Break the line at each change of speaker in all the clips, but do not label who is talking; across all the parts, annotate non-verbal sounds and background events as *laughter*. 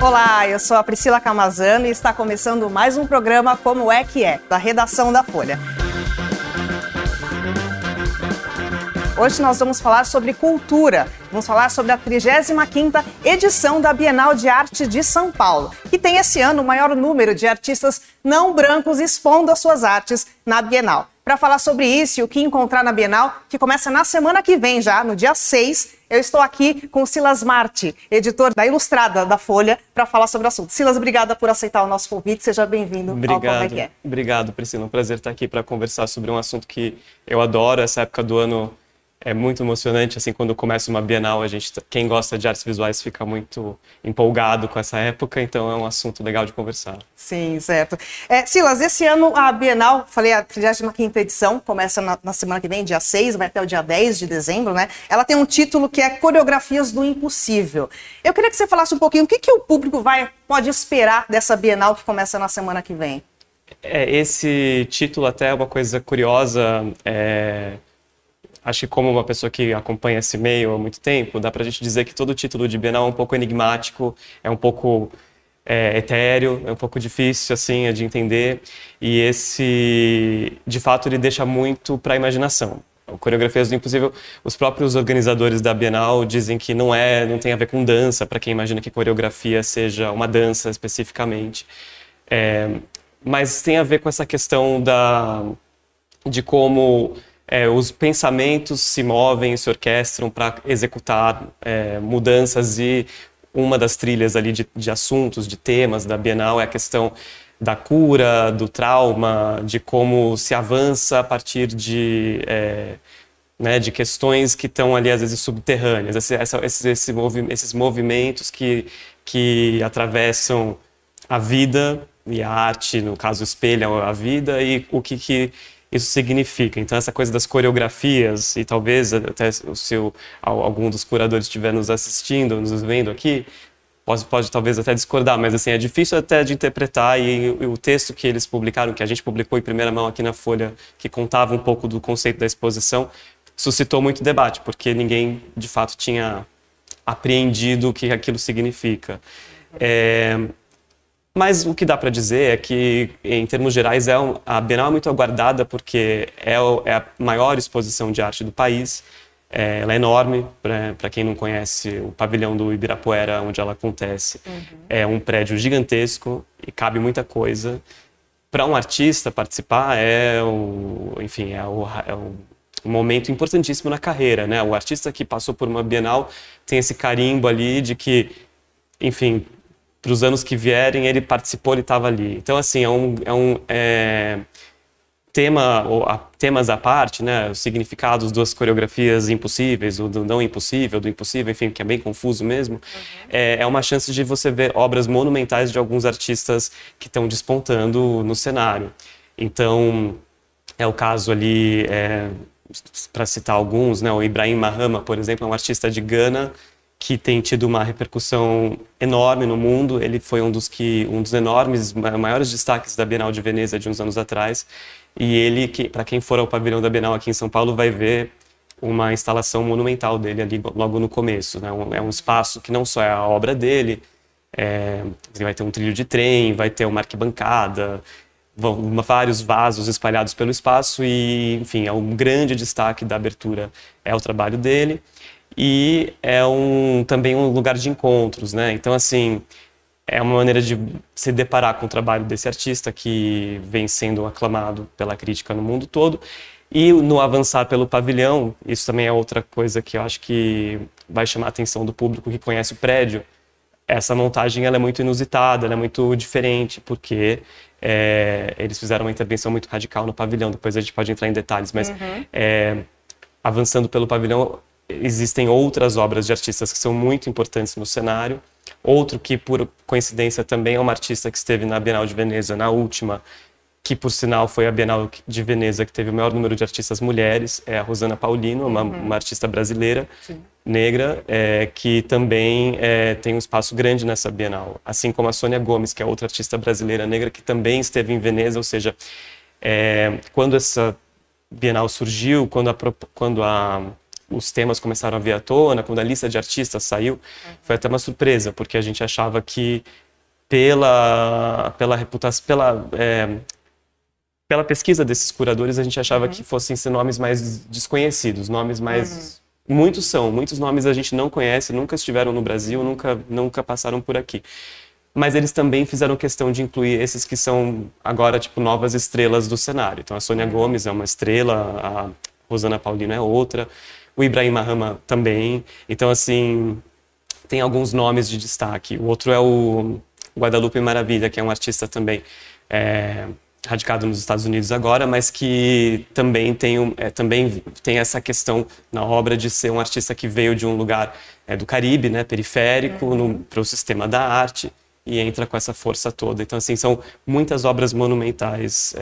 Olá, eu sou a Priscila Camazano e está começando mais um programa Como é que é, da redação da Folha. Hoje nós vamos falar sobre cultura. Vamos falar sobre a 35ª edição da Bienal de Arte de São Paulo, que tem esse ano o maior número de artistas não brancos expondo as suas artes na Bienal. Para falar sobre isso e o que encontrar na Bienal, que começa na semana que vem já, no dia 6, eu estou aqui com Silas Marti, editor da Ilustrada da Folha, para falar sobre o assunto. Silas, obrigada por aceitar o nosso convite. Seja bem-vindo
ao Como é que é. Obrigado, Priscila. Um prazer estar aqui para conversar sobre um assunto que eu adoro. Essa época do ano é muito emocionante, assim, quando começa uma Bienal, a gente, quem gosta de artes visuais fica muito empolgado com essa época, então é um assunto legal de conversar.
Sim, certo. É, Silas, esse ano a Bienal, falei a 35ª edição, começa na, na, semana que vem, dia 6, vai até o dia 10 de dezembro, né? Ela tem um título que é Coreografias do Impossível. Eu queria que você falasse um pouquinho o que, que o público vai, pode esperar dessa Bienal que começa na semana que vem.
É, esse título até é uma coisa curiosa, é acho que como uma pessoa que acompanha esse meio há muito tempo, dá para a gente dizer que todo título de Bienal é um pouco enigmático, é um pouco é, etéreo, é um pouco difícil assim de entender e esse, de fato, ele deixa muito para a imaginação. Coreografias do Impossível, os próprios organizadores da Bienal dizem que não é, não tem a ver com dança, para quem imagina que coreografia seja uma dança especificamente. É, mas tem a ver com essa questão da, de como é, os pensamentos se movem, se orquestram para executar é, mudanças e uma das trilhas ali de, de, assuntos, de temas da Bienal é a questão da cura, do trauma, de como se avança a partir de, é, né, de questões que estão ali às vezes subterrâneas, esse, essa, esse, esse movi esses movimentos que, que atravessam a vida e a arte, no caso, espelham a vida e o que, que isso significa. Então, essa coisa das coreografias, e talvez até o seu, algum dos curadores estiver nos assistindo, nos vendo aqui, pode, pode talvez até discordar, mas assim, é difícil até de interpretar e, e, o texto que eles publicaram, que a gente publicou em primeira mão aqui na Folha, que contava um pouco do conceito da exposição, suscitou muito debate, porque ninguém, de fato, tinha apreendido o que aquilo significa. É, mas o que dá para dizer é que, em termos gerais, é um, a Bienal é muito aguardada porque é, o, é, a maior exposição de arte do país. É, ela é enorme, para quem não conhece, o pavilhão do Ibirapuera, onde ela acontece, uhum. é um prédio gigantesco e cabe muita coisa. Para um artista participar é o, enfim, é o, é o um momento importantíssimo na carreira, né? O artista que passou por uma Bienal tem esse carimbo ali de que, enfim, para os anos que vierem, ele participou, ele estava ali. Então, assim, é um, é um é, tema, ou, a, temas à parte, né, os significados das coreografias impossíveis, o do não impossível, do impossível, enfim, que é bem confuso mesmo, uhum. é, é uma chance de você ver obras monumentais de alguns artistas que estão despontando no cenário. Então, é o caso ali, é, para citar alguns, né, o Ibrahim Mahama, por exemplo, é um artista de Gana, que tem tido uma repercussão enorme no mundo. Ele foi um dos que um dos enormes maiores destaques da Bienal de Veneza de uns anos atrás. E ele, que, para quem for ao pavilhão da Bienal aqui em São Paulo, vai ver uma instalação monumental dele ali logo no começo. Né? Um, é um espaço que não só é a obra dele, é, vai ter um trilho de trem, vai ter uma arquibancada, vão, vários vasos espalhados pelo espaço e, enfim, é um grande destaque da abertura é o trabalho dele e é um, também um lugar de encontros, né? Então, assim, é uma maneira de se deparar com o trabalho desse artista que vem sendo aclamado pela crítica no mundo todo. E no avançar pelo pavilhão, isso também é outra coisa que eu acho que vai chamar a atenção do público que conhece o prédio. Essa montagem ela é muito inusitada, ela é muito diferente, porque é, eles fizeram uma intervenção muito radical no pavilhão. Depois a gente pode entrar em detalhes, mas uhum. é, avançando pelo pavilhão, existem outras obras de artistas que são muito importantes no cenário. Outro que, por coincidência, também é uma artista que esteve na Bienal de Veneza, na última, que por sinal foi a Bienal de Veneza que teve o maior número de artistas mulheres, é a Rosana Paulino, uma, uhum. uma artista brasileira, Sim. negra, é, que também é, tem um espaço grande nessa Bienal. Assim como a Sônia Gomes, que é outra artista brasileira negra, que também esteve em Veneza, ou seja, é, quando essa Bienal surgiu, quando a, quando a os temas começaram a vir à tona, quando a lista de artistas saiu, foi até uma surpresa, porque a gente achava que pela, pela reputação, pela, é, pela pesquisa desses curadores, a gente achava uhum. que fossem ser nomes mais desconhecidos, nomes mais... Uhum. Muitos são, muitos nomes a gente não conhece, nunca estiveram no Brasil, nunca, nunca passaram por aqui mas eles também fizeram questão de incluir esses que são agora tipo novas estrelas do cenário. Então a Sônia uhum. Gomes é uma estrela, a Rosana Paulino é outra, o Ibrahim Mahama também. Então assim, tem alguns nomes de destaque. O outro é o Guadalupe Maravilha, que é um artista também é, radicado nos Estados Unidos agora, mas que também tem, um, é, também tem essa questão na obra de ser um artista que veio de um lugar é, do Caribe, né, periférico, uhum. para o sistema da arte e entra com essa força toda. Então, assim, são muitas obras monumentais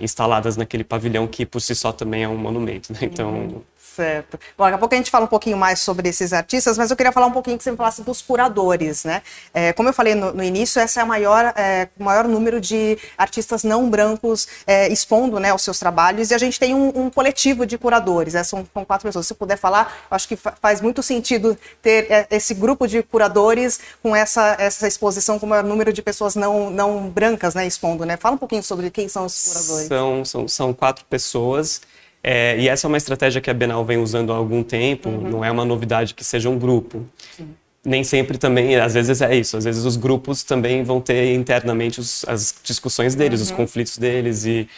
instaladas naquele pavilhão que, por si só, também é um monumento. Né? Então, uhum.
Certo. Bom, daqui a pouco a gente fala um pouquinho mais sobre esses artistas, mas eu queria falar um pouquinho que você me falasse dos curadores, né? É, como eu falei no, no, início, essa é a maior, é, maior número de artistas não brancos é, expondo né, os seus trabalhos, e a gente tem um, um coletivo de curadores, né? são, são, quatro pessoas. Se puder falar, acho que faz muito sentido ter é, esse grupo de curadores com essa, essa exposição com o maior número de pessoas não, não brancas né, expondo, né? Fala um pouquinho sobre quem são os curadores.
São, são, são quatro pessoas. É, e essa é uma estratégia que a Bienal vem usando há algum tempo, uhum. não é uma novidade que seja um grupo. Sim. Nem sempre também, às vezes é isso, às vezes os grupos também vão ter internamente os, as discussões deles, uhum. os conflitos deles e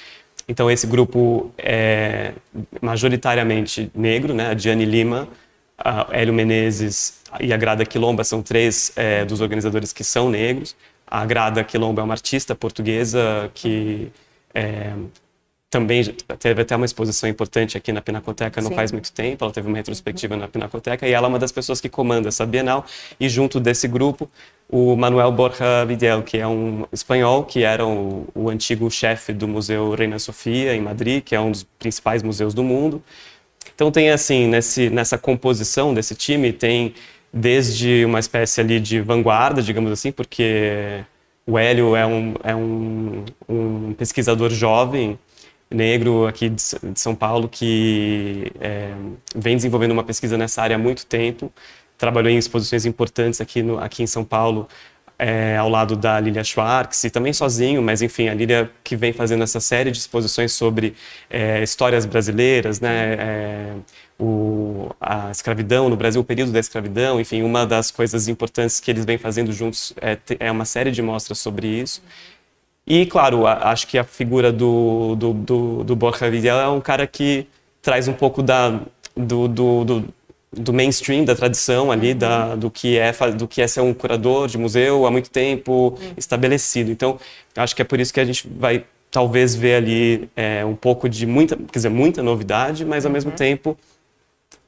então esse grupo é majoritariamente negro, né? A Diane Lima, a Hélio Menezes e a Grada Quilomba são três é, dos organizadores que são negros. A Grada Quilomba é uma artista portuguesa que é, também teve até uma exposição importante aqui na Pinacoteca não Sim. faz muito tempo, ela teve uma retrospectiva uhum. na Pinacoteca e ela é uma das pessoas que comanda essa Bienal e junto desse grupo o Manuel Borja Vidal, que é um espanhol, que era o, o antigo chefe do Museu Reina Sofia em Madrid, que é um dos principais museus do mundo. Então tem assim, nesse, nessa composição desse time, tem desde uma espécie ali de vanguarda, digamos assim, porque o Hélio é um, é um, um pesquisador jovem, negro aqui de São Paulo que é, vem desenvolvendo uma pesquisa nessa área há muito tempo. Trabalhou em exposições importantes aqui, no, aqui em São Paulo, é, ao lado da Lilia Schwartz, e também sozinho, mas enfim, a Lilia que vem fazendo essa série de exposições sobre é, histórias brasileiras, né, é, o, a escravidão no Brasil, o período da escravidão, enfim, uma das coisas importantes que eles vêm fazendo juntos é, é uma série de mostras sobre isso. E, claro, a, acho que a figura do, do, do, do Borja Vidal é um cara que traz um pouco da, do, do, do, do mainstream, da tradição ali, uhum. da, do, que é, do que é ser um curador de museu há muito tempo uhum. estabelecido. Então, acho que é por isso que a gente vai talvez ver ali é, um pouco de muita, quer dizer, muita novidade, mas ao uhum. mesmo tempo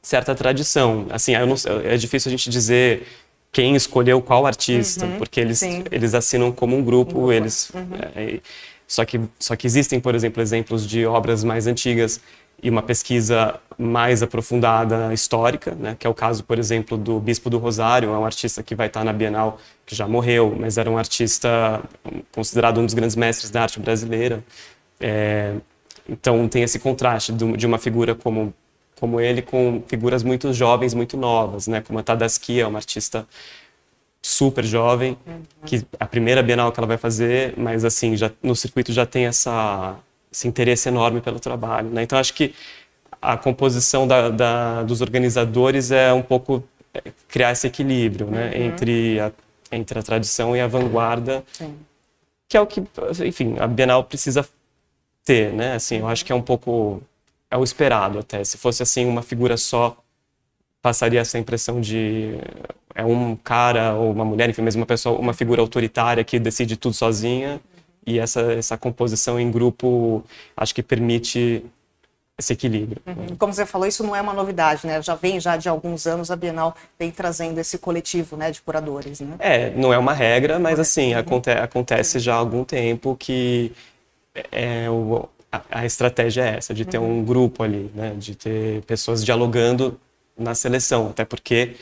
certa tradição. Assim, não, é difícil a gente dizer quem escolheu qual artista, uhum, porque eles, eles assinam como um grupo, um grupo. eles uhum. é, só que só que existem, por exemplo, exemplos de obras mais antigas e uma pesquisa mais aprofundada histórica, né, que é o caso, por exemplo, do Bispo do Rosário, é um artista que vai estar na Bienal, que já morreu, mas era um artista considerado um dos grandes mestres da arte brasileira. É, então tem esse contraste de uma figura como como ele com figuras muito jovens, muito novas, né? Como a Tadaskia, uma artista super jovem, uhum. que a primeira Bienal que ela vai fazer, mas assim, já no circuito já tem essa esse interesse enorme pelo trabalho, né? Então acho que a composição da, da, dos organizadores é um pouco é, criar esse equilíbrio, né? Uhum. Entre a, entre a tradição e a vanguarda, Sim. que é o que, enfim, a Bienal precisa ter, né? Assim, eu acho que é um pouco é o esperado até. Se fosse assim uma figura só, passaria essa impressão de é um cara ou uma mulher, enfim, mesmo uma pessoa, uma figura autoritária que decide tudo sozinha. E essa essa composição em grupo, acho que permite esse equilíbrio.
Uhum. Como você falou, isso não é uma novidade, né? Já vem já de alguns anos a Bienal vem trazendo esse coletivo, né, de curadores, né?
É, não é uma regra, mas assim, uhum. aconte acontece já há algum tempo que é, o, a, estratégia é essa, de ter uhum. um grupo ali, né? de ter pessoas dialogando na seleção, até porque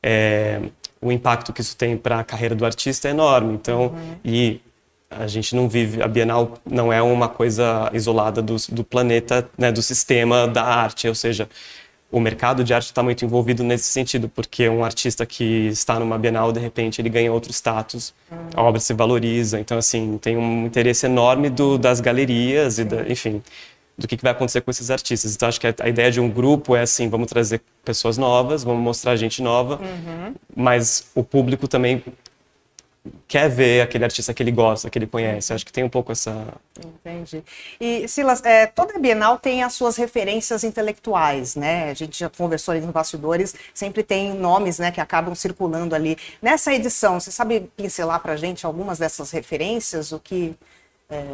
é, o impacto que isso tem para a carreira do artista é enorme. Então, uhum. e a gente não vive, a Bienal não é uma coisa isolada do, do planeta, né, do sistema da arte, ou seja, o mercado de arte está muito envolvido nesse sentido, porque um artista que está numa Bienal, de repente, ele ganha outro status, a obra se valoriza. Então, assim, tem um interesse enorme do, das galerias e, da, enfim, do que, que vai acontecer com esses artistas. Então, acho que a, a, ideia de um grupo é assim, vamos trazer pessoas novas, vamos mostrar gente nova, uhum. mas o público também quer ver aquele artista que ele gosta, que ele conhece. Acho que tem um pouco essa.
Entendi. E, Silas, é, toda Bienal tem as suas referências intelectuais, né? A gente já conversou ali nos bastidores, sempre tem nomes né, que acabam circulando ali. Nessa edição, você sabe pincelar para gente algumas dessas referências, o que, é,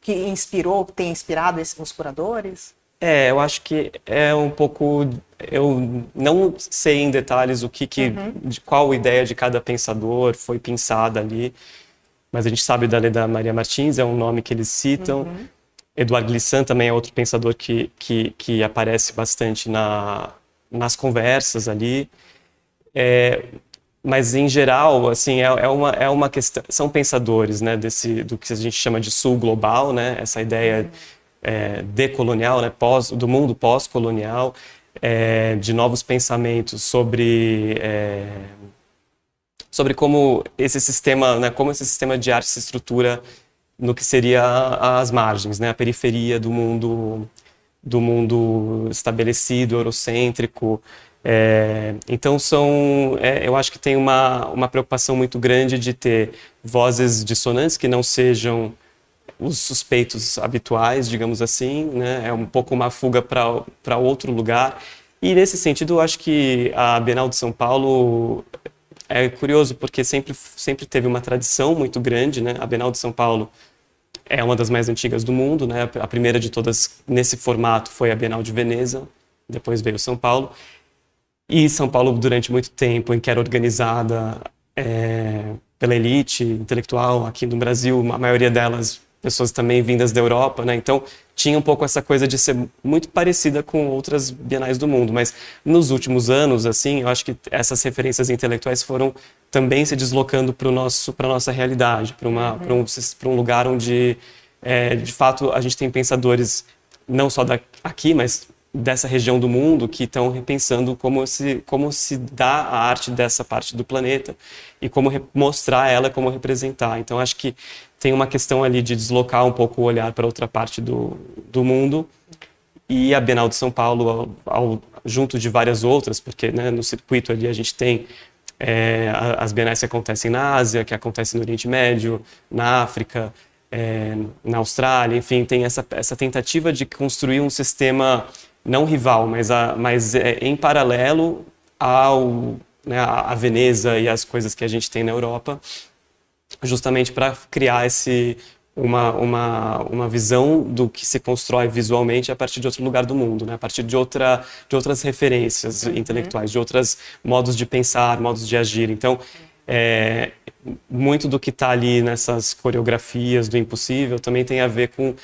que inspirou, que tem inspirado esses, os curadores?
É, eu acho que é um pouco. Eu não sei em detalhes o que, que uhum. de qual ideia de cada pensador foi pensada ali, mas a gente sabe da Leda Maria Martins, é um nome que eles citam. Uhum. Eduardo Glissant também é outro pensador que, que, que aparece bastante na, nas conversas ali. É, mas em geral, assim, é, é, uma, é uma questão. São pensadores, né, desse, do que a gente chama de sul global, né, essa ideia. Uhum é, decolonial, né, pós, do mundo pós-colonial, é, de novos pensamentos sobre é, sobre como esse sistema, né, como esse sistema de arte se estrutura no que seria as margens, né, a periferia do mundo do mundo estabelecido, eurocêntrico. É, então são, é, eu acho que tem uma, uma preocupação muito grande de ter vozes dissonantes que não sejam os suspeitos habituais, digamos assim, né? É um pouco uma fuga para outro lugar. E nesse sentido, eu acho que a Bienal de São Paulo é curioso porque sempre sempre teve uma tradição muito grande, né? A Bienal de São Paulo é uma das mais antigas do mundo, né? A primeira de todas nesse formato foi a Bienal de Veneza, depois veio São Paulo. E São Paulo, durante muito tempo, em que era organizada é, pela elite intelectual aqui no Brasil, a maioria delas pessoas também vindas da Europa, né? Então tinha um pouco essa coisa de ser muito parecida com outras bienais do mundo, mas nos últimos anos, assim, eu acho que essas referências intelectuais foram também se deslocando para nosso, para nossa realidade, para uma, para um, um lugar onde, é, de fato, a gente tem pensadores não só daqui, mas dessa região do mundo que estão repensando como se, como se dá a arte dessa parte do planeta e como mostrar ela, como representar. Então, acho que tem uma questão ali de deslocar um pouco o olhar para outra parte do, do mundo. E a Bienal de São Paulo, ao, ao, junto de várias outras, porque né, no circuito ali a gente tem é, as bienais que acontecem na Ásia, que acontecem no Oriente Médio, na África, é, na Austrália, enfim, tem essa, essa tentativa de construir um sistema não rival, mas, a, mas é, em paralelo ao né, a Veneza e as coisas que a gente tem na Europa, justamente para criar esse uma, uma, uma visão do que se constrói visualmente a partir de outro lugar do mundo, né? a partir de, outra, de outras referências uhum. intelectuais, de outros modos de pensar, modos de agir. Então, é, muito do que está ali nessas coreografias do impossível também tem a ver com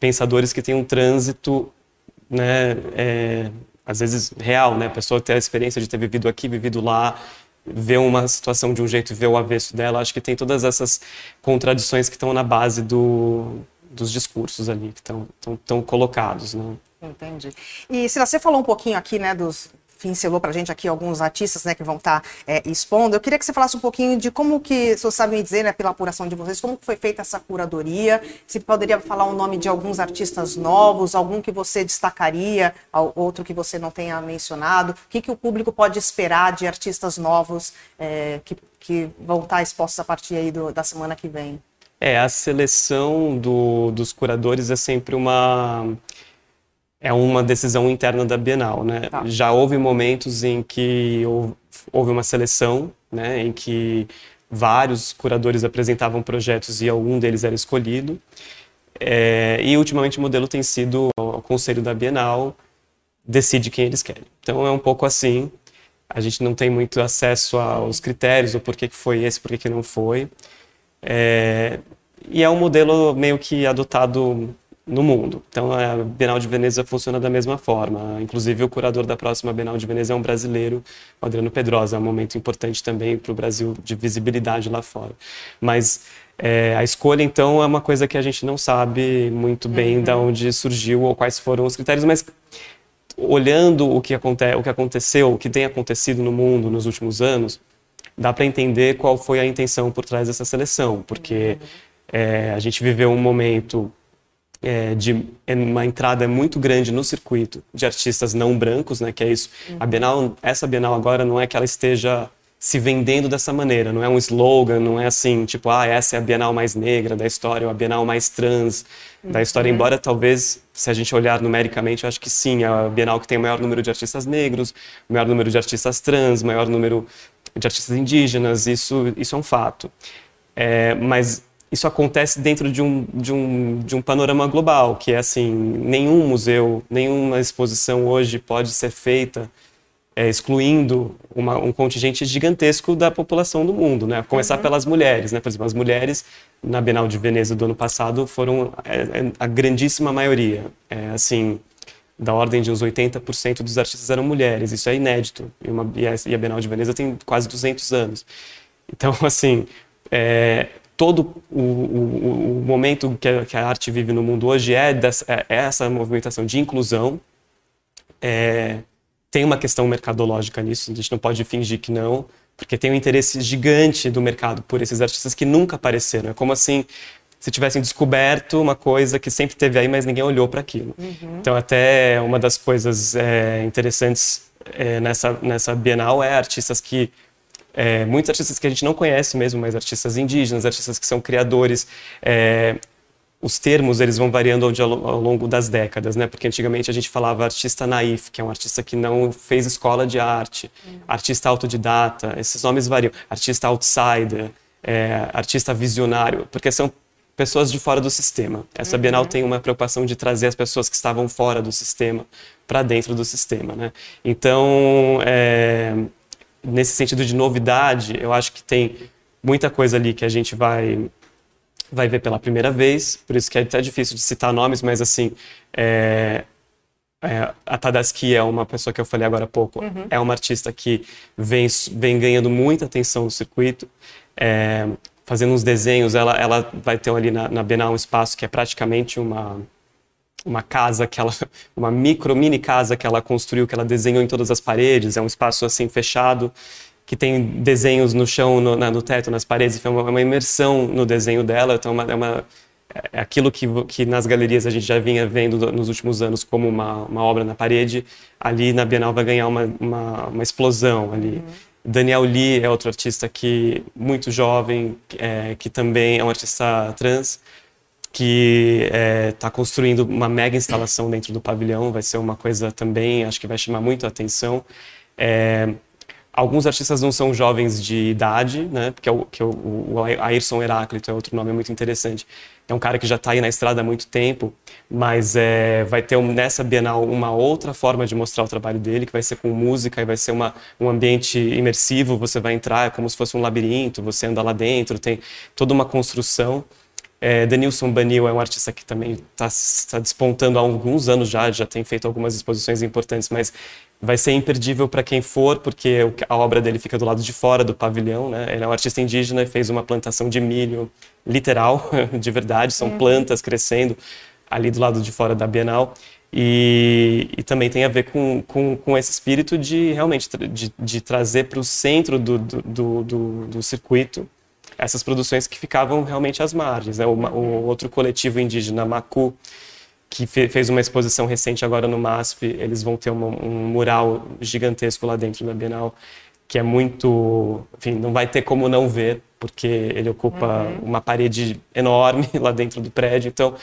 pensadores que têm um trânsito, né, é, às vezes real, né? a pessoa ter a experiência de ter vivido aqui, vivido lá, ver uma situação de um jeito e ver o avesso dela. Acho que tem todas essas contradições que estão na base do, dos discursos ali, que estão, colocados. Né?
Entendi. E se você falou um pouquinho aqui né, dos, pincelou para a gente aqui alguns artistas né, que vão estar tá, é, expondo. Eu queria que você falasse um pouquinho de como que, se você sabe me dizer, né, pela apuração de vocês, como foi feita essa curadoria, se poderia falar o nome de alguns artistas novos, algum que você destacaria, outro que você não tenha mencionado, o que, que o público pode esperar de artistas novos é, que, que vão estar tá expostos a partir aí do, da semana que vem?
É, a seleção do, dos curadores é sempre uma é uma decisão interna da Bienal, né? Tá. Já houve momentos em que houve uma seleção, né, em que vários curadores apresentavam projetos e algum deles era escolhido. É, e ultimamente o modelo tem sido o conselho da Bienal decide quem eles querem. Então é um pouco assim. A gente não tem muito acesso aos critérios, o porquê que foi esse, porquê que não foi. É, e é um modelo meio que adotado no mundo. Então a Bienal de Veneza funciona da mesma forma. Inclusive o curador da próxima Bienal de Veneza é um brasileiro, o Adriano Pedrosa. É um momento importante também para o Brasil de visibilidade lá fora. Mas é, a escolha então é uma coisa que a gente não sabe muito bem uhum. de onde surgiu ou quais foram os critérios, mas olhando o que, aconte o que aconteceu, o que tem acontecido no mundo nos últimos anos, dá para entender qual foi a intenção por trás dessa seleção, porque é, a gente viveu um momento é, de é uma entrada muito grande no circuito de artistas não brancos, né? Que é isso. A Bienal, essa Bienal agora não é que ela esteja se vendendo dessa maneira, não é um slogan, não é assim, tipo, ah, essa é a Bienal mais negra da história, ou a Bienal mais trans da história, uhum. embora talvez, se a gente olhar numericamente, eu acho que sim, é a Bienal que tem o maior número de artistas negros, o maior número de artistas trans, o maior número de artistas indígenas, isso, isso é um fato. É, mas isso acontece dentro de um, de, um, de um panorama global, que é assim, nenhum museu, nenhuma exposição hoje pode ser feita é, excluindo uma, um contingente gigantesco da população do mundo, né? A começar uhum. pelas mulheres, né? Por exemplo, as mulheres na Bienal de Veneza do ano passado foram é, é, a grandíssima maioria, é, assim, da ordem de uns 80% dos artistas eram mulheres. Isso é inédito. E, uma, e, a, e a Bienal de Veneza tem quase 200 anos. Então, *laughs* assim, é, todo o, o, o momento que a, que a, arte vive no mundo hoje é, dessa, é, é essa movimentação de inclusão. É, tem uma questão mercadológica nisso, a gente não pode fingir que não, porque tem um interesse gigante do mercado por esses artistas que nunca apareceram. É como assim se tivessem descoberto uma coisa que sempre teve aí, mas ninguém olhou para aquilo. Uhum. Então, até uma das coisas é, interessantes é, nessa, nessa Bienal é artistas que é, muitos artistas que a gente não conhece mesmo, mas artistas indígenas, artistas que são criadores. É, os termos eles vão variando ao, longo das décadas, né? Porque antigamente a gente falava artista naif, que é um artista que não fez escola de arte, uhum. artista autodidata, esses nomes variam, artista outsider, é, artista visionário, porque são pessoas de fora do sistema. Essa uhum. Bienal tem uma preocupação de trazer as pessoas que estavam fora do sistema para dentro do sistema, né? Então, é, nesse sentido de novidade, eu acho que tem muita coisa ali que a gente vai vai ver pela primeira vez, por isso que é até difícil de citar nomes, mas assim, é, é, a Tadaski é uma pessoa que eu falei agora há pouco, uhum. é uma artista que vem, vem ganhando muita atenção no circuito, é, fazendo uns desenhos, ela, ela vai ter ali na, na Bienal um espaço que é praticamente uma uma casa que ela, *laughs* uma micro mini casa que ela construiu, que ela desenhou em todas as paredes, é um espaço assim fechado que tem desenhos no chão, no, na, no teto, nas paredes, é uma, uma, imersão no desenho dela, então é, uma, é, uma, é aquilo que, que nas galerias a gente já vinha vendo nos últimos anos como uma, uma obra na parede, ali na Bienal vai ganhar uma, uma, uma explosão ali. Uhum. Daniel Lee é outro artista que muito jovem, é, que também é um artista trans, que está é, construindo uma mega instalação dentro do pavilhão. Vai ser uma coisa também, acho que vai chamar muito a atenção. É, alguns artistas não são jovens de idade, né? Porque é o, que é o, o Ayrson Heráclito é outro nome muito interessante. É um cara que já está aí na estrada há muito tempo, mas é, vai ter nessa Bienal uma outra forma de mostrar o trabalho dele, que vai ser com música e vai ser uma, um ambiente imersivo. Você vai entrar é como se fosse um labirinto, você anda lá dentro, tem toda uma construção. É, Denilson Banil é um artista que também está tá despontando há alguns anos já, já tem feito algumas exposições importantes, mas vai ser imperdível para quem for, porque a obra dele fica do lado de fora do pavilhão. Né? Ele é um artista indígena e fez uma plantação de milho, literal, *laughs* de verdade, são uhum. plantas crescendo ali do lado de fora da Bienal. E, e, também tem a ver com, com, com esse espírito de realmente de, de trazer para o centro do, do, do, do circuito essas produções que ficavam realmente às margens. Né? O, o outro coletivo indígena, Macu, que fe, fez uma exposição recente agora no MASP, eles vão ter uma, um mural gigantesco lá dentro da Bienal, que é muito... Enfim, não vai ter como não ver, porque ele ocupa uhum. uma parede enorme *laughs* lá dentro do prédio. Então,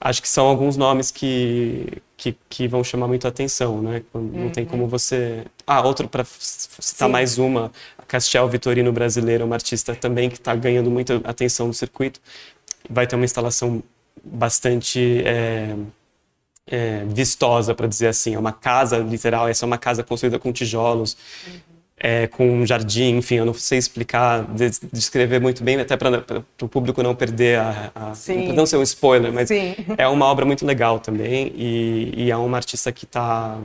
acho que são alguns nomes que, que, que vão chamar muito a atenção, né? Não uhum. tem como você... Ah, outro para citar Sim. mais uma, Castiel Vitorino brasileiro, uma artista também que está ganhando muita atenção no circuito. Vai ter uma instalação bastante é, é, vistosa, para dizer assim. É uma casa, literal, essa é uma casa construída com tijolos, uhum. É, com um jardim, enfim, eu não sei explicar, descrever muito bem, até para o público não perder, a, a não ser um spoiler, mas Sim. é uma obra muito legal também e, e é uma artista que está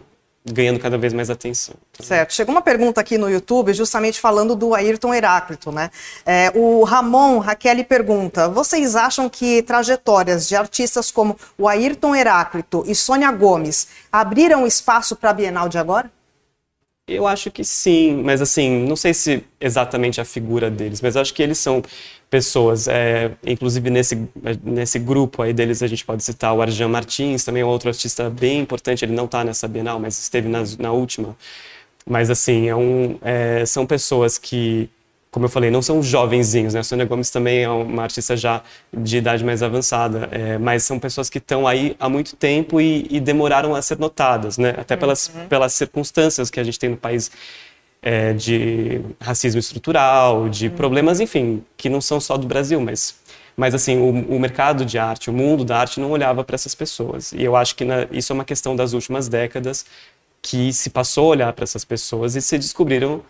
ganhando cada vez mais atenção.
Certo. Chegou uma pergunta aqui no YouTube, justamente falando do Ayrton Heráclito, né? É, o Ramon Raquel pergunta: vocês acham que trajetórias de artistas como o Ayrton Heráclito e Sônia Gomes abriram espaço para a Bienal de agora?
Eu acho que sim, mas assim, não sei se exatamente a figura deles, mas acho que eles são pessoas, é, inclusive nesse, nesse grupo aí deles a gente pode citar o Arjan Martins, também é outro artista bem importante, ele não está nessa Bienal, mas esteve na, na última. Mas assim, é um, é, são pessoas que como eu falei, não são jovenzinhos, né? A Sônia Gomes também é uma artista já de idade mais avançada, é, mas são pessoas que estão aí há muito tempo e, e, demoraram a ser notadas, né? Até pelas, uhum. pelas circunstâncias que a gente tem no país é, de racismo estrutural, de uhum. problemas, enfim, que não são só do Brasil, mas mas assim o, o, mercado de arte, o mundo da arte não olhava para essas pessoas. E eu acho que na, isso é uma questão das últimas décadas que se passou a olhar para essas pessoas e se descobriram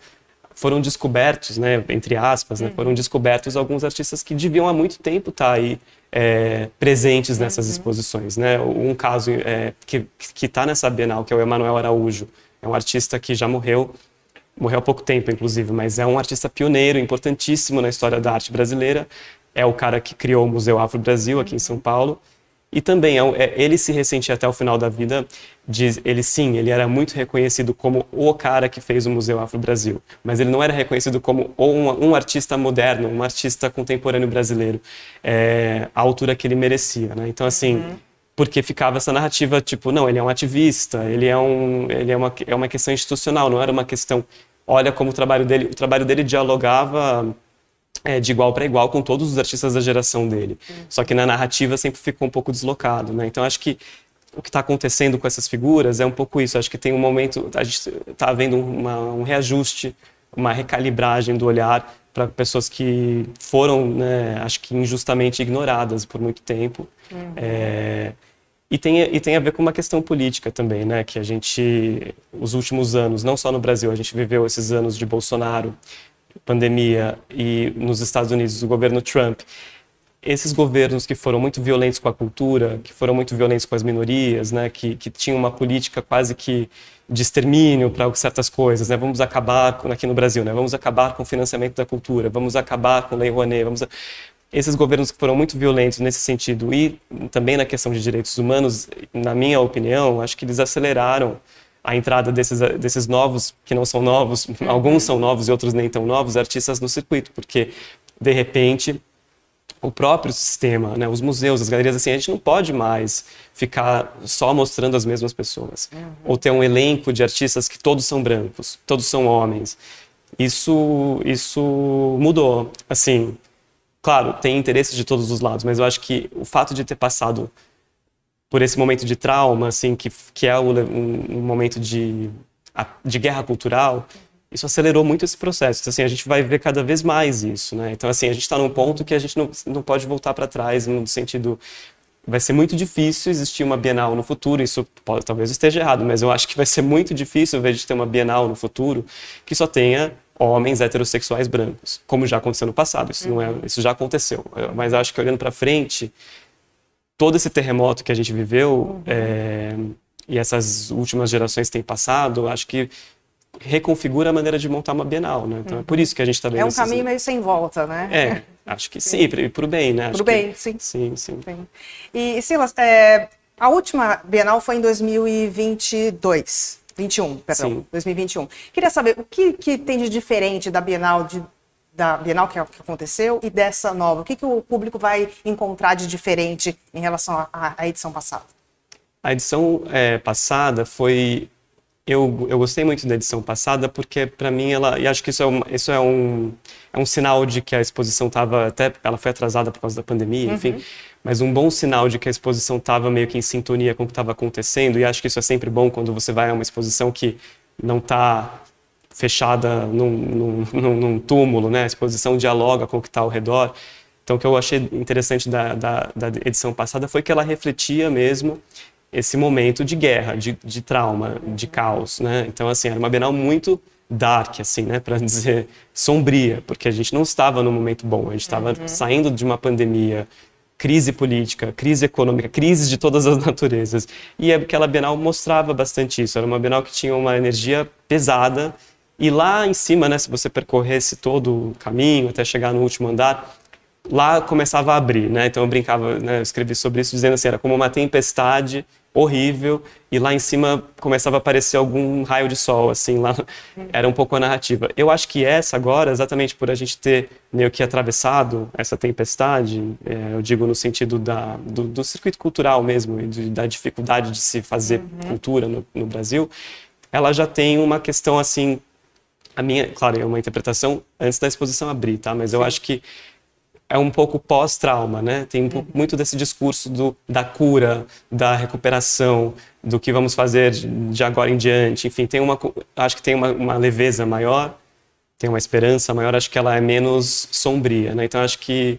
foram descobertos, né, entre aspas, né, uhum. foram descobertos alguns artistas que deviam há muito tempo estar tá aí é, presentes nessas uhum. exposições. Né? Um caso é, que está nessa Bienal, que é o Emanuel Araújo, é um artista que já morreu, morreu há pouco tempo, inclusive, mas é um artista pioneiro, importantíssimo na história da arte brasileira. É o cara que criou o Museu Afro Brasil aqui em São Paulo e também, é, é, ele se ressentia até o final da vida, diz, ele sim, ele era muito reconhecido como o cara que fez o Museu Afro-Brasil, mas ele não era reconhecido como um, um artista moderno, um artista contemporâneo brasileiro, é, a altura que ele merecia, né? Então, assim, uhum. porque ficava essa narrativa, tipo, não, ele é um ativista, ele é, um, ele é, uma, é uma questão institucional, não era uma questão, olha como o trabalho dele, o trabalho dele dialogava é, de igual para igual com todos os artistas da geração dele. Uhum. Só que na narrativa sempre ficou um pouco deslocado, né? Então acho que o que está acontecendo com essas figuras é um pouco isso. Acho que tem um momento, a gente está havendo uma, um reajuste, uma recalibragem do olhar para pessoas que foram, né, acho que injustamente ignoradas por muito tempo. Uhum. É, e tem, e tem a ver com uma questão política também, né? Que a gente, os últimos anos, não só no Brasil, a gente viveu esses anos de Bolsonaro, pandemia e nos Estados Unidos o governo Trump, esses governos que foram muito violentos com a cultura, que foram muito violentos com as minorias, né, que, que tinham uma política quase que de extermínio para certas coisas, né, vamos acabar com, aqui no Brasil, né, vamos acabar com o financiamento da cultura, vamos acabar com a Lei Rouanet, vamos a... esses governos que foram muito violentos nesse sentido e também na questão de direitos humanos, na minha opinião, acho que eles aceleraram a entrada desses, desses novos, que não são novos, *laughs* alguns são novos e outros nem tão novos, artistas no circuito, porque, de repente, o próprio sistema, né, os museus, as galerias, assim, a gente não pode mais ficar só mostrando as mesmas pessoas. Uhum. Ou ter um elenco de artistas que todos são brancos, todos são homens. Isso, isso mudou. Assim, claro, tem interesses de todos os lados, mas eu acho que o fato de ter passado por esse momento de trauma, assim, que, que é um, um momento de, de guerra cultural, isso acelerou muito esse processo. Então, assim, a gente vai ver cada vez mais isso, né? Então, assim, a gente está num ponto que a gente não, não pode voltar para trás, no sentido... Vai ser muito difícil existir uma Bienal no futuro, isso pode, talvez esteja errado, mas eu acho que vai ser muito difícil, ao invés de ter uma Bienal no futuro, que só tenha homens heterossexuais brancos, como já aconteceu no passado, isso, não é, isso já aconteceu. Mas acho que olhando para frente, todo esse terremoto que a gente viveu uhum. é, e essas últimas gerações têm passado, acho que reconfigura a maneira de montar uma Bienal, né? Então uhum. é por isso que a gente está vendo...
É um caminho meio sem volta, né?
É, acho que sim, sim para o bem, né?
Para o bem,
que...
sim.
Sim, sim. sim.
E, Silas, é, a última Bienal foi em 2022. 21, perdão, sim. 2021. Queria saber o que, que tem de diferente da Bienal de da Bienal que, aconteceu e dessa nova? O que, que o público vai encontrar de diferente em relação à edição passada?
A edição é, passada foi. Eu, eu gostei muito da edição passada porque, para mim, ela. E acho que isso é um, isso é um, é um sinal de que a exposição estava. Até ela foi atrasada por causa da pandemia, enfim. Uhum. Mas um bom sinal de que a exposição estava meio que em sintonia com o que estava acontecendo. E acho que isso é sempre bom quando você vai a uma exposição que não está fechada num, *laughs* num, num, túmulo, né? A exposição dialoga com o que está ao redor. Então, o que eu achei interessante da, da, da, edição passada foi que ela refletia mesmo esse momento de guerra, de, de trauma, de caos, né? Então, assim, era uma Bienal muito dark, assim, né? Para *laughs* dizer sombria, porque a gente não estava num momento bom, a gente estava uhum. saindo de uma pandemia crise política, crise econômica, crises de todas as *laughs* naturezas. E aquela Bienal mostrava bastante isso. Era uma Bienal que tinha uma energia pesada. E lá em cima, né, se você percorresse todo o caminho até chegar no último andar, lá começava a abrir, né? Então eu brincava, né, eu escrevi sobre isso dizendo assim, era como uma tempestade horrível e lá em cima começava a aparecer algum raio de sol, assim, lá *laughs* era um pouco a narrativa. Eu acho que essa agora, exatamente por a gente ter meio que atravessado essa tempestade, é, eu digo no sentido da, do, do circuito cultural mesmo e de, da dificuldade de se fazer uhum. cultura no, no Brasil, ela já tem uma questão assim, a minha, claro, é uma interpretação antes da exposição abrir, tá? Mas eu acho que é um pouco pós-trauma, né? Tem um pouco, uhum. muito desse discurso do, da cura, da recuperação, do que vamos fazer de agora em diante. Enfim, tem uma, acho que tem uma, uma leveza maior, tem uma esperança maior. Acho que ela é menos sombria, né? Então acho que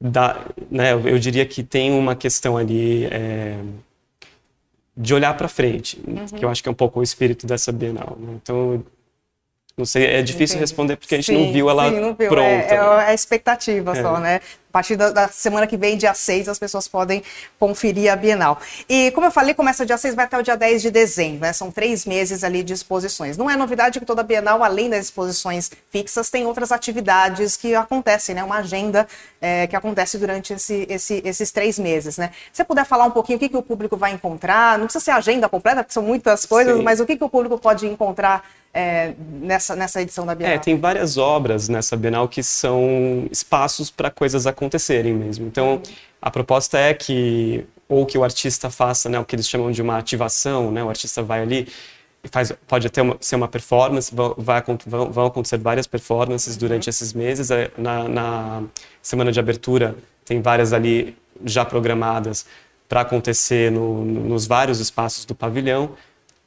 dá, né? Eu diria que tem uma questão ali é, de olhar para frente, uhum. que eu acho que é um pouco o espírito dessa Bienal. Né? Então não sei, é difícil Entendi. responder porque a gente sim, não viu ela sim, não viu. pronta. É,
é, é a expectativa é. só, né? A partir da, da, semana que vem, dia 6, as pessoas podem conferir a Bienal. E como eu falei, começa dia 6, vai até o dia 10 de dezembro, né? São três meses ali de exposições. Não é novidade que toda Bienal, além das exposições fixas, tem outras atividades que acontecem, né? Uma agenda é, que acontece durante esse, esse, esses três meses, né? Se você puder falar um pouquinho o que, que o público vai encontrar, não precisa ser agenda completa, porque são muitas coisas, Sim. mas o que, que o público pode encontrar é, nessa, nessa edição da Bienal?
É, tem várias obras nessa Bienal que são espaços para coisas acontecerem mesmo. Então, a proposta é que ou que o artista faça né, o que eles chamam de uma ativação, né, o artista vai ali e faz, pode até uma, ser uma performance, vai, vão, vão acontecer várias performances durante esses meses. É, na, na semana de abertura tem várias ali já programadas para acontecer no, nos vários espaços do pavilhão.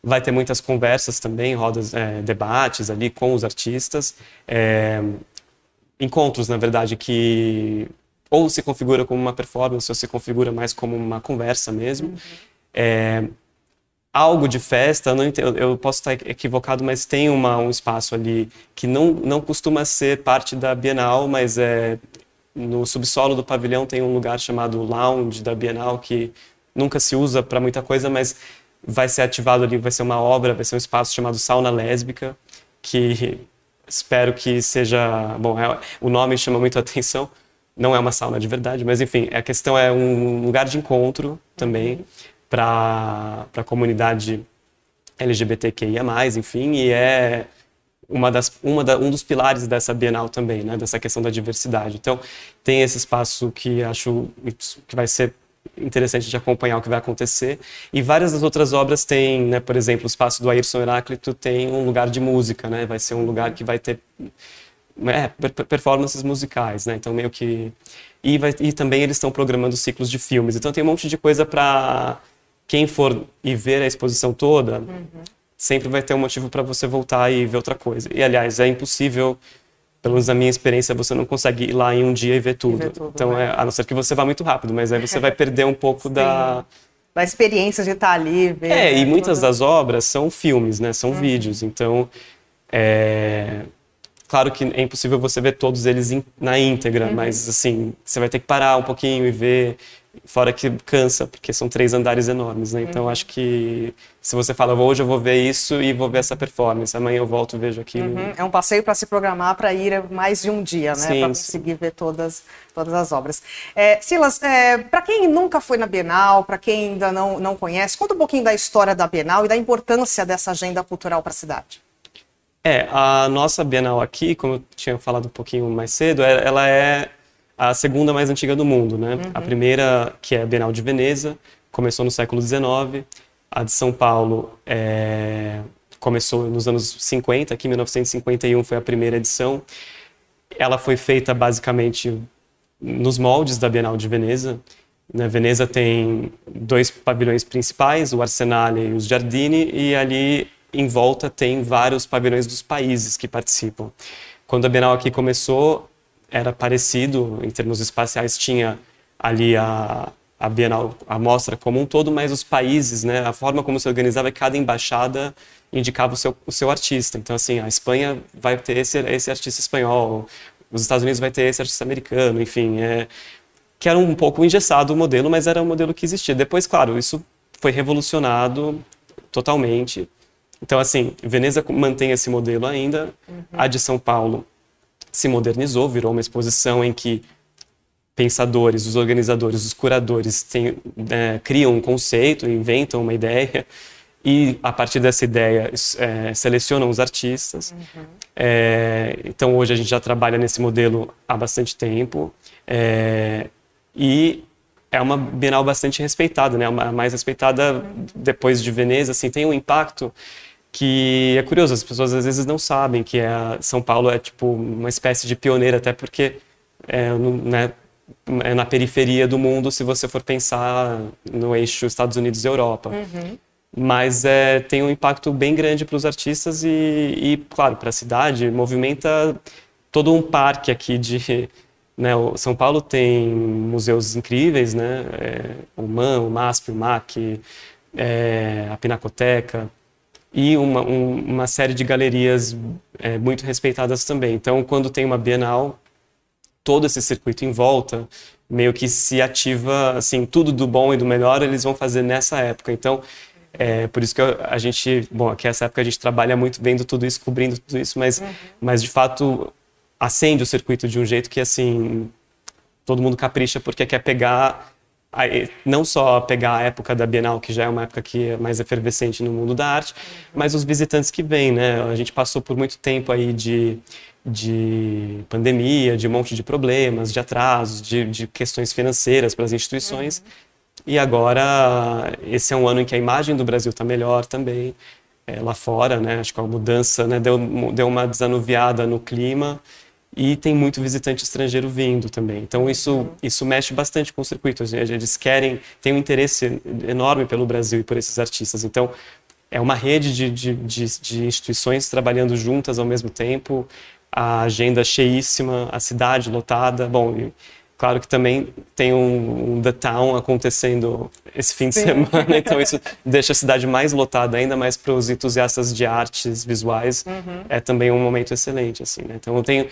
Vai ter muitas conversas também, rodas, é, debates ali com os artistas, é, encontros, na verdade, que ou se configura como uma performance ou se configura mais como uma conversa mesmo. Uhum. É, algo de festa, não entendo, eu posso estar equivocado, mas tem uma, um espaço ali que não, não costuma ser parte da Bienal, mas é no subsolo do pavilhão tem um lugar chamado Lounge da Bienal que nunca se usa para muita coisa, mas vai ser ativado ali, vai ser uma obra, vai ser um espaço chamado Sauna Lésbica, que espero que seja. Bom, é, o nome chama muito a atenção. Não é uma sauna de verdade, mas enfim, a questão é um lugar de encontro também para a comunidade LGBTQIA, enfim, e é uma das, uma da, um dos pilares dessa Bienal também, né, dessa questão da diversidade. Então, tem esse espaço que acho que vai ser interessante de acompanhar o que vai acontecer. E várias das outras obras têm, né, por exemplo, o espaço do Ayrson Heráclito tem um lugar de música, né? Vai ser um lugar que vai ter é, performances musicais, né? Então meio que e, vai, e também eles estão programando ciclos de filmes. Então tem um monte de coisa para quem for e ver a exposição toda, uhum. sempre vai ter um motivo para você voltar e ver outra coisa. E aliás, é impossível pelo menos na minha experiência, você não consegue ir lá em um dia e ver tudo. E ver tudo então, né? é, a não ser que você vá muito rápido, mas aí você *laughs* vai perder um pouco da...
Da experiência de estar ali, ver...
É, e muitas das obras são filmes, né? São uhum. vídeos, então... É... Claro que é impossível você ver todos eles na íntegra, uhum. mas, assim, você vai ter que parar um pouquinho e ver Fora que cansa, porque são três andares enormes, né? Então uhum. acho que se você fala, hoje eu vou ver isso e vou ver essa performance, amanhã eu volto e vejo aquilo.
Uhum. É um passeio para se programar para ir mais de um dia, né? Para conseguir ver todas, todas as obras. É, Silas, é, para quem nunca foi na Bienal, para quem ainda não, não conhece, conta um pouquinho da história da Bienal e da importância dessa agenda cultural para a cidade.
É, a nossa Bienal aqui, como eu tinha falado um pouquinho mais cedo, é, ela é a segunda mais antiga do mundo, né? Uhum. A primeira, que é a Bienal de Veneza, começou no século XIX. A de São Paulo é, começou nos anos 50, aqui em 1951 foi a primeira edição. Ela foi feita basicamente nos moldes da Bienal de Veneza. Na né? Veneza tem dois pavilhões principais, o Arsenale e os Giardini, e ali em volta tem vários pavilhões dos países que participam. Quando a Bienal aqui começou, era parecido em termos espaciais, tinha ali a, a Bienal, a mostra como um todo, mas os países, né, a forma como se organizava, cada embaixada indicava o seu, o seu artista. Então, assim, a Espanha vai ter esse, esse artista espanhol, os Estados Unidos vai ter esse artista americano, enfim, é, que era um pouco engessado o modelo, mas era um modelo que existia. Depois, claro, isso foi revolucionado totalmente. Então, assim, Veneza mantém esse modelo ainda. Uhum. A de São Paulo se modernizou, virou uma exposição em que pensadores, os organizadores, os curadores é, criam um conceito, inventam uma ideia e a partir dessa ideia é, selecionam os artistas. Uhum. É, então hoje a gente já trabalha nesse modelo há bastante tempo é, e é uma Bienal bastante respeitada, né? A mais respeitada uhum. depois de Veneza, assim, tem um impacto que é curioso, as pessoas às vezes não sabem que é São Paulo é tipo uma espécie de pioneira, até porque é, né, é na periferia do mundo se você for pensar no eixo Estados Unidos e Europa. Uhum. Mas é, tem um impacto bem grande para os artistas e, e claro, para a cidade, movimenta todo um parque aqui de... *laughs* Né, São Paulo tem museus incríveis, né? É, o MAN, o MASP, o MAC, é, a Pinacoteca, e uma, um, uma série de galerias é, muito respeitadas também. Então, quando tem uma Bienal, todo esse circuito em volta meio que se ativa, assim, tudo do bom e do melhor eles vão fazer nessa época. Então, é por isso que a gente, bom, aqui essa época a gente trabalha muito vendo tudo isso, cobrindo tudo isso, mas, uhum. mas de fato acende o circuito de um jeito que, assim, todo mundo capricha porque quer pegar não só pegar a época da Bienal, que já é uma época que é mais efervescente no mundo da arte, mas os visitantes que vêm, né? A gente passou por muito tempo aí de, de pandemia, de um monte de problemas, de atrasos, de, de questões financeiras para as instituições. Uhum. E agora, esse é um ano em que a imagem do Brasil está melhor também, é, lá fora, né? Acho que a mudança né, deu, deu uma desanuviada no clima e tem muito visitante estrangeiro vindo também. Então isso isso mexe bastante com o circuito. Eles querem, têm um interesse enorme pelo Brasil e por esses artistas. Então é uma rede de, de, de, de instituições trabalhando juntas ao mesmo tempo, a agenda cheíssima, a cidade lotada. Bom, e, claro que também tem um, um, The Town acontecendo esse fim Sim. de semana, *laughs* então isso deixa a cidade mais lotada, ainda mais para os entusiastas de artes visuais. Uhum. É também um momento excelente, assim, né? Então eu tenho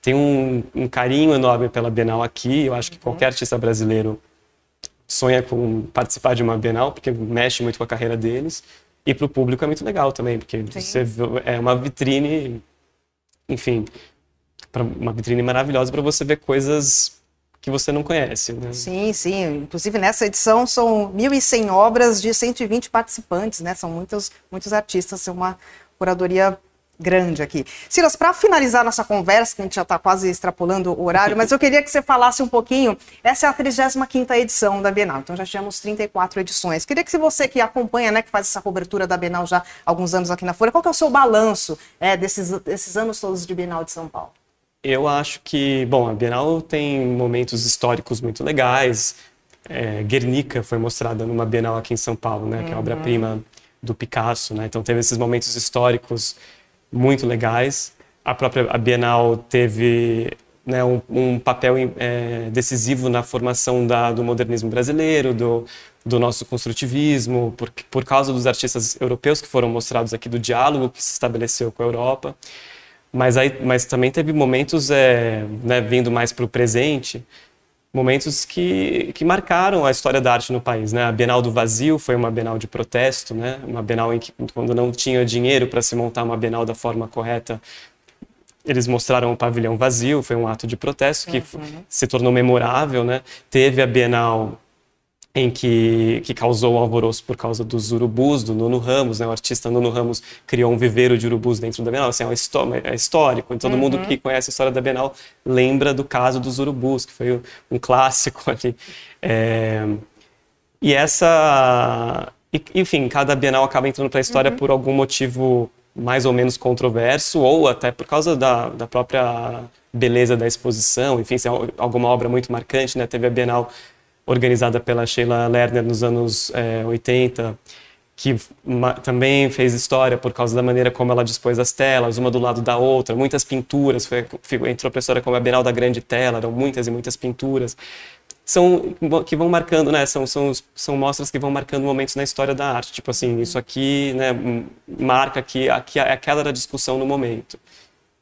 tem um, um, carinho enorme pela Bienal aqui. Eu acho que qualquer artista brasileiro sonha com participar de uma Bienal, porque mexe muito com a carreira deles. E para o público é muito legal também, porque você é uma vitrine, enfim, uma vitrine maravilhosa para você ver coisas que você não conhece. Né?
Sim, sim. Inclusive nessa edição são 1.100 obras de 120 participantes, né? São muitos, muitos artistas, é uma curadoria grande aqui. Silas, para finalizar nossa conversa, que a gente já está quase extrapolando o horário, mas eu queria que você falasse um pouquinho. Essa é a 35 edição da Bienal, então já tivemos 34 edições. Queria que você que acompanha, né, que faz essa cobertura da Bienal já há alguns anos aqui na Folha, qual que é o seu balanço é, desses, desses anos todos de Bienal de São Paulo?
Eu acho que, bom, a Bienal tem momentos históricos muito legais. É, Guernica foi mostrada numa Bienal aqui em São Paulo, né, que é a obra-prima do Picasso, né? Então teve esses momentos históricos muito legais. A própria a Bienal teve né, um, um, papel é, decisivo na formação da, do modernismo brasileiro, do, do nosso construtivismo, por, por causa dos artistas europeus que foram mostrados aqui, do diálogo que se estabeleceu com a Europa. Mas, aí, mas também teve momentos, é, né, vindo mais para o presente, momentos que, que marcaram a história da arte no país. Né? A Bienal do Vazio foi uma Bienal de protesto, né? uma Bienal em que, quando não tinha dinheiro para se montar uma Bienal da forma correta, eles mostraram o pavilhão vazio, foi um ato de protesto que uhum. se tornou memorável. Né? Teve a Bienal em que, que causou um alvoroço por causa dos urubus, do Nuno Ramos, né? O artista Nuno Ramos criou um viveiro de urubus dentro da Bienal, assim, é, é histórico. Todo uhum. mundo que conhece a história da Bienal lembra do caso dos urubus, que foi um clássico *laughs* ali. É... E essa... Enfim, cada Bienal acaba entrando para a história uhum. por algum motivo mais ou menos controverso, ou até por causa da, da própria beleza da exposição, enfim, se é alguma obra muito marcante, né? Teve a Bienal organizada pela Sheila Lerner nos anos é, 80, que também fez história por causa da maneira como ela dispôs as telas, uma do lado da outra, muitas pinturas, foi, entrou a história como a Bienal da Grande Tela, eram muitas e muitas pinturas. São que vão marcando, né? São, são, são mostras que vão marcando momentos na história da arte. Tipo assim, isso aqui né, marca que aqui, aquela era a discussão no momento.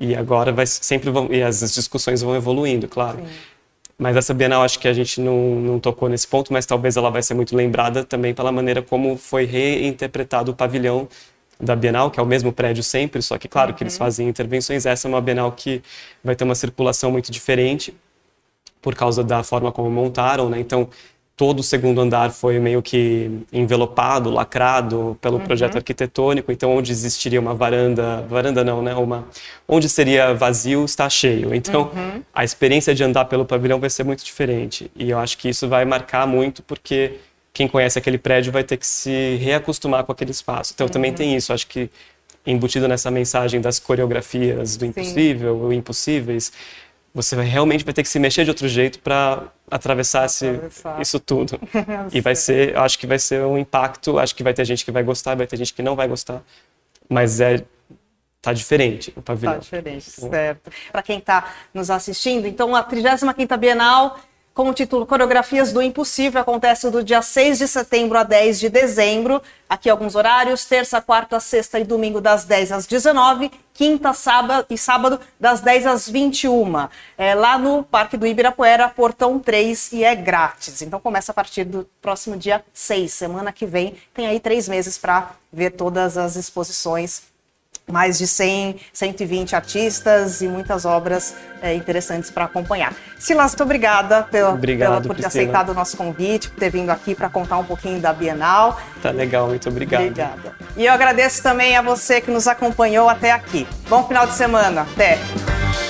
E agora vai sempre vão, e as discussões vão evoluindo, claro. Sim. Mas essa Bienal acho que a gente não, não tocou nesse ponto, mas talvez ela vai ser muito lembrada também pela maneira como foi reinterpretado o pavilhão da Bienal, que é o mesmo prédio sempre, só que claro uhum. que eles uhum. fazem intervenções. Essa é uma Bienal que vai ter uma circulação muito diferente por causa da forma como montaram, né? Então todo o segundo andar foi meio que envelopado, lacrado pelo uhum. projeto arquitetônico, então onde existiria uma varanda, varanda não, né, uma onde seria vazio está cheio. Então uhum. a experiência de andar pelo pavilhão vai ser muito diferente. E eu acho que isso vai marcar muito porque quem conhece aquele prédio vai ter que se reacostumar com aquele espaço. Então uhum. também tem isso, acho que embutido nessa mensagem das coreografias do impossível, ou impossíveis, você realmente vai ter que se mexer de outro jeito para atravessar, isso tudo. *laughs* e vai ser, acho que vai ser um impacto, acho que vai ter gente que vai gostar, vai ter gente que não vai gostar, mas é tá diferente o pavilhão. Tá
diferente, certo. Para quem está nos assistindo, então a 35ª Bienal com o título Coreografias do Impossível. Acontece do dia 6 de setembro a 10 de dezembro. Aqui alguns horários: terça, quarta, sexta e domingo, das 10 às 19, quinta, sábado e sábado, das 10 às 21. É lá no Parque do Ibirapuera, portão 3, e é grátis. Então começa a partir do próximo dia 6, semana que vem. Tem aí três meses para ver todas as exposições mais de 100, 120 artistas e muitas obras é, interessantes para acompanhar. Silas, muito obrigada pela,
obrigado,
pela, por ter aceitado o nosso convite, por ter vindo aqui para contar um pouquinho da Bienal.
Tá legal, muito obrigado.
Obrigada. E eu agradeço também a você que nos acompanhou até aqui. Bom final de semana. Até!